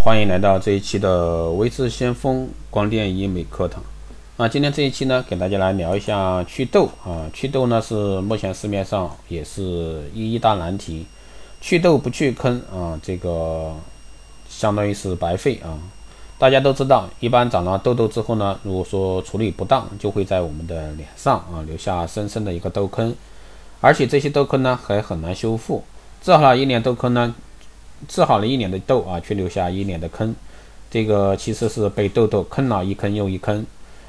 欢迎来到这一期的微智先锋光电医美课堂。那今天这一期呢，给大家来聊一下祛痘啊。祛痘呢是目前市面上也是一一大难题。祛痘不去坑啊，这个相当于是白费啊。大家都知道，一般长了痘痘之后呢，如果说处理不当，就会在我们的脸上啊留下深深的一个痘坑，而且这些痘坑呢还很难修复。治好了一年痘坑呢，治好了一脸的痘啊，却留下一脸的坑，这个其实是被痘痘坑了一坑又一坑。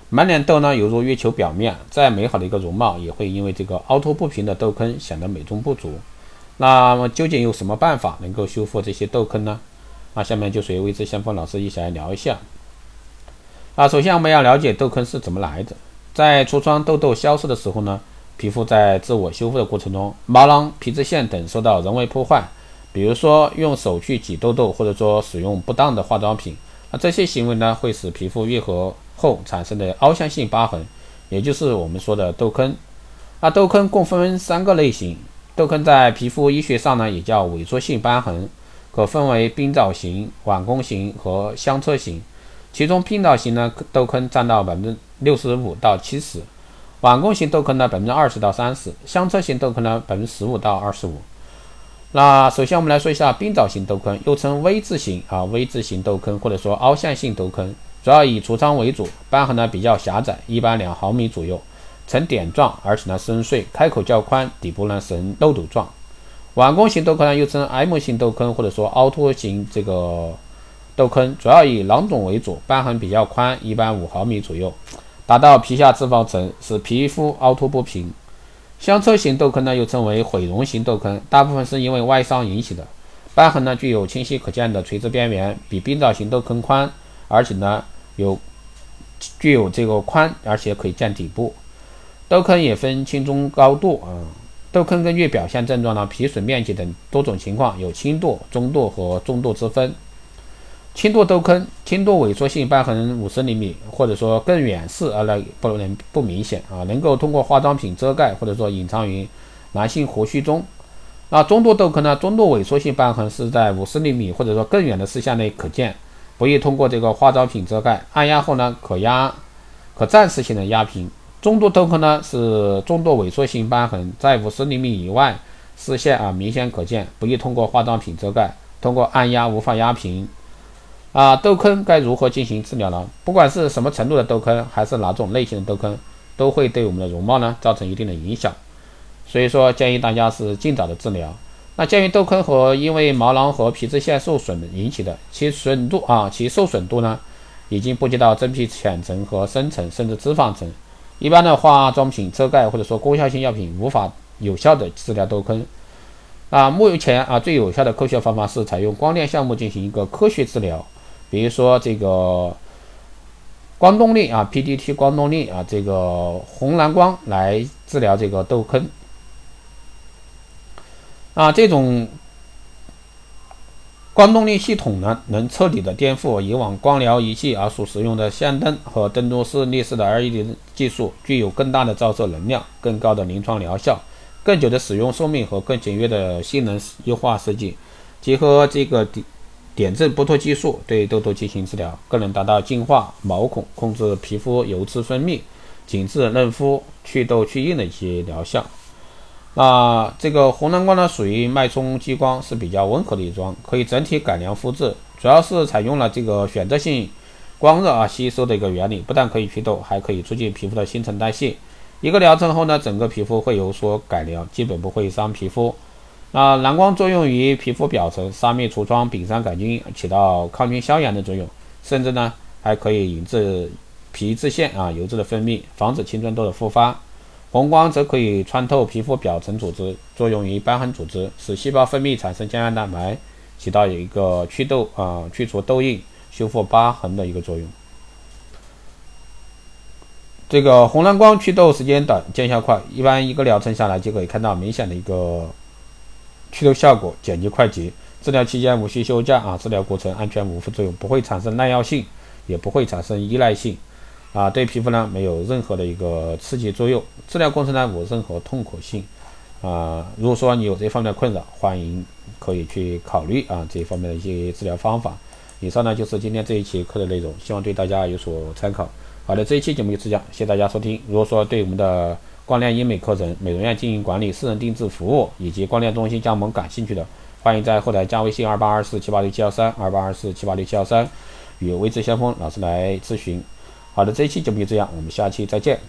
满脸痘呢，犹如月球表面，再美好的一个容貌，也会因为这个凹凸不平的痘坑显得美中不足。那么究竟有什么办法能够修复这些痘坑呢？那下面就随微知先锋老师一起来聊一下。啊，首先我们要了解痘坑是怎么来的。在痤疮痘痘消失的时候呢？皮肤在自我修复的过程中，毛囊、皮脂腺等受到人为破坏，比如说用手去挤痘痘，或者说使用不当的化妆品，那这些行为呢，会使皮肤愈合后产生的凹陷性疤痕，也就是我们说的痘坑。那痘坑共分三个类型，痘坑在皮肤医学上呢，也叫萎缩性瘢痕，可分为冰枣型、碗弓型和香车型，其中冰枣型呢，痘坑占到百分之六十五到七十。碗弓型痘坑呢，百分之二十到三十；香车型痘坑呢，百分之十五到二十五。那首先我们来说一下冰枣型痘坑，又称 V 字形啊 V 字形痘坑，或者说凹陷性痘坑，主要以痤疮为主，瘢痕呢比较狭窄，一般两毫米左右，呈点状，而且呢深邃，开口较宽，底部呢呈漏斗状。碗弓型痘坑呢又称 M 型痘坑，或者说凹凸型这个痘坑，主要以囊肿为主，瘢痕比较宽，一般五毫米左右。达到皮下脂肪层，使皮肤凹凸不平。香车型痘坑呢，又称为毁容型痘坑，大部分是因为外伤引起的。瘢痕呢，具有清晰可见的垂直边缘，比冰枣型痘坑宽，而且呢，有具有这个宽，而且可以见底部。痘坑也分轻中高度啊。痘坑根据表现症状呢、皮损面积等多种情况，有轻度、中度和重度之分。轻度痘坑、轻度萎缩性瘢痕五十厘米，或者说更远视而来不能不明显啊，能够通过化妆品遮盖，或者说隐藏于男性胡须中。那中度痘坑呢？中度萎缩性瘢痕是在五十厘米或者说更远的视线内可见，不易通过这个化妆品遮盖，按压后呢可压，可暂时性的压平。中度痘坑呢是中度萎缩性瘢痕，在五十厘米以外视线啊明显可见，不易通过化妆品遮盖，通过按压无法压平。啊，痘坑该如何进行治疗呢？不管是什么程度的痘坑，还是哪种类型的痘坑，都会对我们的容貌呢造成一定的影响。所以说，建议大家是尽早的治疗。那鉴于痘坑和因为毛囊和皮脂腺受损引起的，其损度啊，其受损度呢，已经波及到真皮浅层和深层，甚至脂肪层。一般的化妆品遮盖或者说功效性药品无法有效的治疗痘坑。啊，目前啊，最有效的科学方法是采用光电项目进行一个科学治疗。比如说这个光动力啊，PDT 光动力啊，这个红蓝光来治疗这个痘坑。啊，这种光动力系统呢，能彻底的颠覆以往光疗仪器啊所使用的线灯和灯珠式立式的 LED 技术，具有更大的照射能量、更高的临床疗效、更久的使用寿命和更简约的性能优化设计，结合这个点阵剥脱技术对痘痘进行治疗，更能达到净化毛孔、控制皮肤油脂分泌、紧致嫩肤、祛痘去印的一些疗效。那这个红蓝光呢，属于脉冲激光，是比较温和的一种，可以整体改良肤质，主要是采用了这个选择性光热啊吸收的一个原理，不但可以祛痘，还可以促进皮肤的新陈代谢。一个疗程后呢，整个皮肤会有所改良，基本不会伤皮肤。那蓝光作用于皮肤表层，杀灭痤疮、丙酸杆菌，起到抗菌消炎的作用，甚至呢还可以引致皮脂腺啊油脂的分泌，防止青春痘的复发。红光则可以穿透皮肤表层组织，作用于瘢痕组织，使细胞分泌产生胶原蛋白，起到一个祛痘啊、去除痘印、修复疤痕的一个作用。这个红蓝光祛痘时间短，见效快，一般一个疗程下来就可以看到明显的一个。祛痘效果简洁快捷，治疗期间无需休假啊！治疗过程安全无副作用，不会产生耐药性，也不会产生依赖性啊！对皮肤呢没有任何的一个刺激作用，治疗过程呢无任何痛苦性啊！如果说你有这方面的困扰，欢迎可以去考虑啊这一方面的一些治疗方法。以上呢就是今天这一期课的内容，希望对大家有所参考。好的，这一期节目就这样，谢谢大家收听。如果说对我们的光亮医美课程、美容院经营管理、私人定制服务以及光亮中心加盟感兴趣的，欢迎在后台加微信二八二四七八六七幺三二八二四七八六七幺三与微智先锋老师来咨询。好的，这一期节目就这样，我们下期再见。